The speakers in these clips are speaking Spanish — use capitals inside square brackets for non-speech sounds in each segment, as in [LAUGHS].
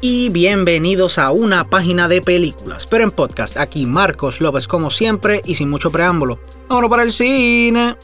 y bienvenidos a una página de películas, pero en podcast. Aquí Marcos López como siempre y sin mucho preámbulo. Vámonos para el cine.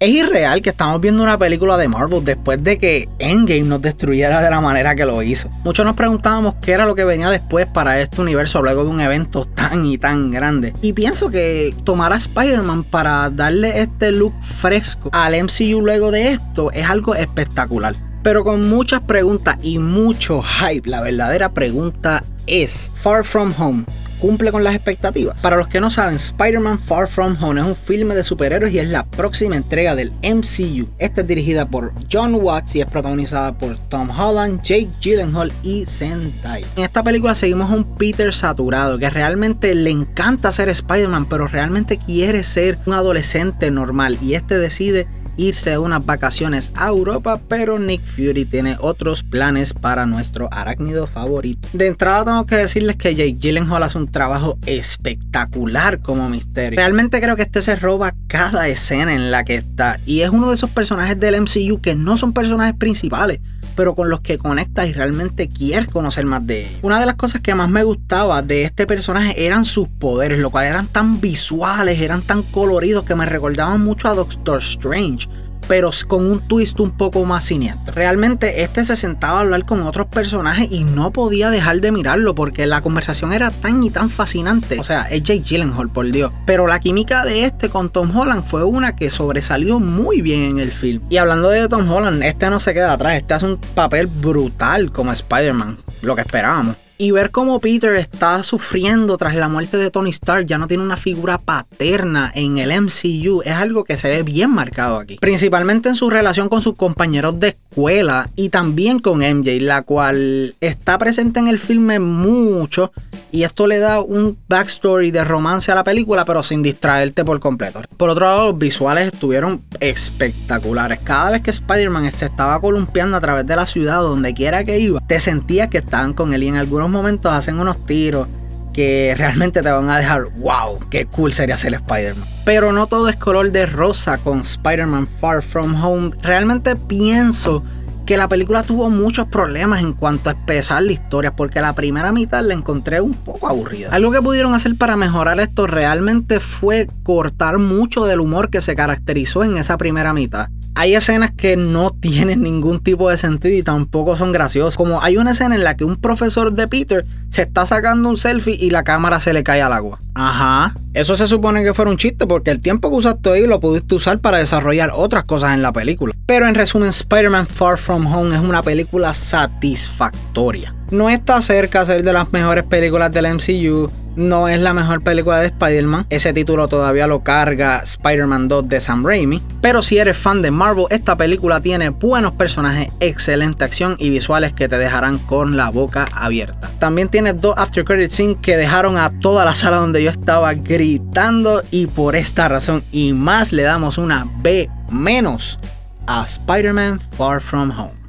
Es irreal que estamos viendo una película de Marvel después de que Endgame nos destruyera de la manera que lo hizo. Muchos nos preguntábamos qué era lo que venía después para este universo luego de un evento tan y tan grande. Y pienso que tomar a Spider-Man para darle este look fresco al MCU luego de esto es algo espectacular pero con muchas preguntas y mucho hype. La verdadera pregunta es, Far From Home cumple con las expectativas. Para los que no saben, Spider-Man Far From Home es un filme de superhéroes y es la próxima entrega del MCU. Esta es dirigida por John Watts y es protagonizada por Tom Holland, Jake Gyllenhaal y Zendaya. En esta película seguimos a un Peter saturado que realmente le encanta ser Spider-Man, pero realmente quiere ser un adolescente normal y este decide irse unas vacaciones a Europa, pero Nick Fury tiene otros planes para nuestro arácnido favorito. De entrada tengo que decirles que Jake Gyllenhaal hace un trabajo espectacular como misterio. Realmente creo que este se roba cada escena en la que está y es uno de esos personajes del MCU que no son personajes principales pero con los que conectas y realmente quieres conocer más de ellos. Una de las cosas que más me gustaba de este personaje eran sus poderes, lo cual eran tan visuales, eran tan coloridos que me recordaban mucho a Doctor Strange pero con un twist un poco más siniestro. Realmente este se sentaba a hablar con otros personajes y no podía dejar de mirarlo porque la conversación era tan y tan fascinante. O sea, es Jake Gyllenhaal, por Dios. Pero la química de este con Tom Holland fue una que sobresalió muy bien en el film. Y hablando de Tom Holland, este no se queda atrás, este hace un papel brutal como Spider-Man, lo que esperábamos y ver cómo Peter está sufriendo tras la muerte de Tony Stark, ya no tiene una figura paterna en el MCU, es algo que se ve bien marcado aquí. Principalmente en su relación con sus compañeros de escuela y también con MJ, la cual está presente en el filme mucho y esto le da un backstory de romance a la película, pero sin distraerte por completo. Por otro lado, los visuales estuvieron espectaculares. Cada vez que Spider-Man se estaba columpiando a través de la ciudad, donde quiera que iba, te sentías que estaban con él y en algunos momentos hacen unos tiros que realmente te van a dejar, wow, qué cool sería ser Spider-Man. Pero no todo es color de rosa con Spider-Man Far From Home. Realmente pienso que la película tuvo muchos problemas en cuanto a empezar la historia, porque la primera mitad la encontré un poco aburrida. Algo que pudieron hacer para mejorar esto realmente fue cortar mucho del humor que se caracterizó en esa primera mitad hay escenas que no [LAUGHS] tienen ningún tipo de sentido y tampoco son graciosas. Como hay una escena en la que un profesor de Peter se está sacando un selfie y la cámara se le cae al agua. Ajá. Eso se supone que fuera un chiste porque el tiempo que usaste ahí lo pudiste usar para desarrollar otras cosas en la película. Pero en resumen, Spider-Man Far From Home es una película satisfactoria. No está cerca de ser de las mejores películas del MCU no es la mejor película de Spider-Man. Ese título todavía lo carga Spider-Man 2 de Sam Raimi. Pero si eres fan de Marvel, esta película tiene buenos personajes, excelente acción y visuales que te dejarán con la boca abierta. También tiene dos after credit scenes que dejaron a toda la sala donde yo estaba gritando y por esta razón y más le damos una B menos a Spider-Man Far From Home.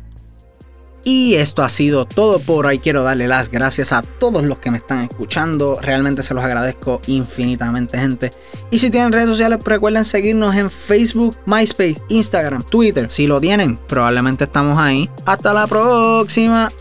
Y esto ha sido todo por hoy. Quiero darle las gracias a todos los que me están escuchando. Realmente se los agradezco infinitamente, gente. Y si tienen redes sociales, recuerden seguirnos en Facebook, MySpace, Instagram, Twitter. Si lo tienen, probablemente estamos ahí. Hasta la próxima.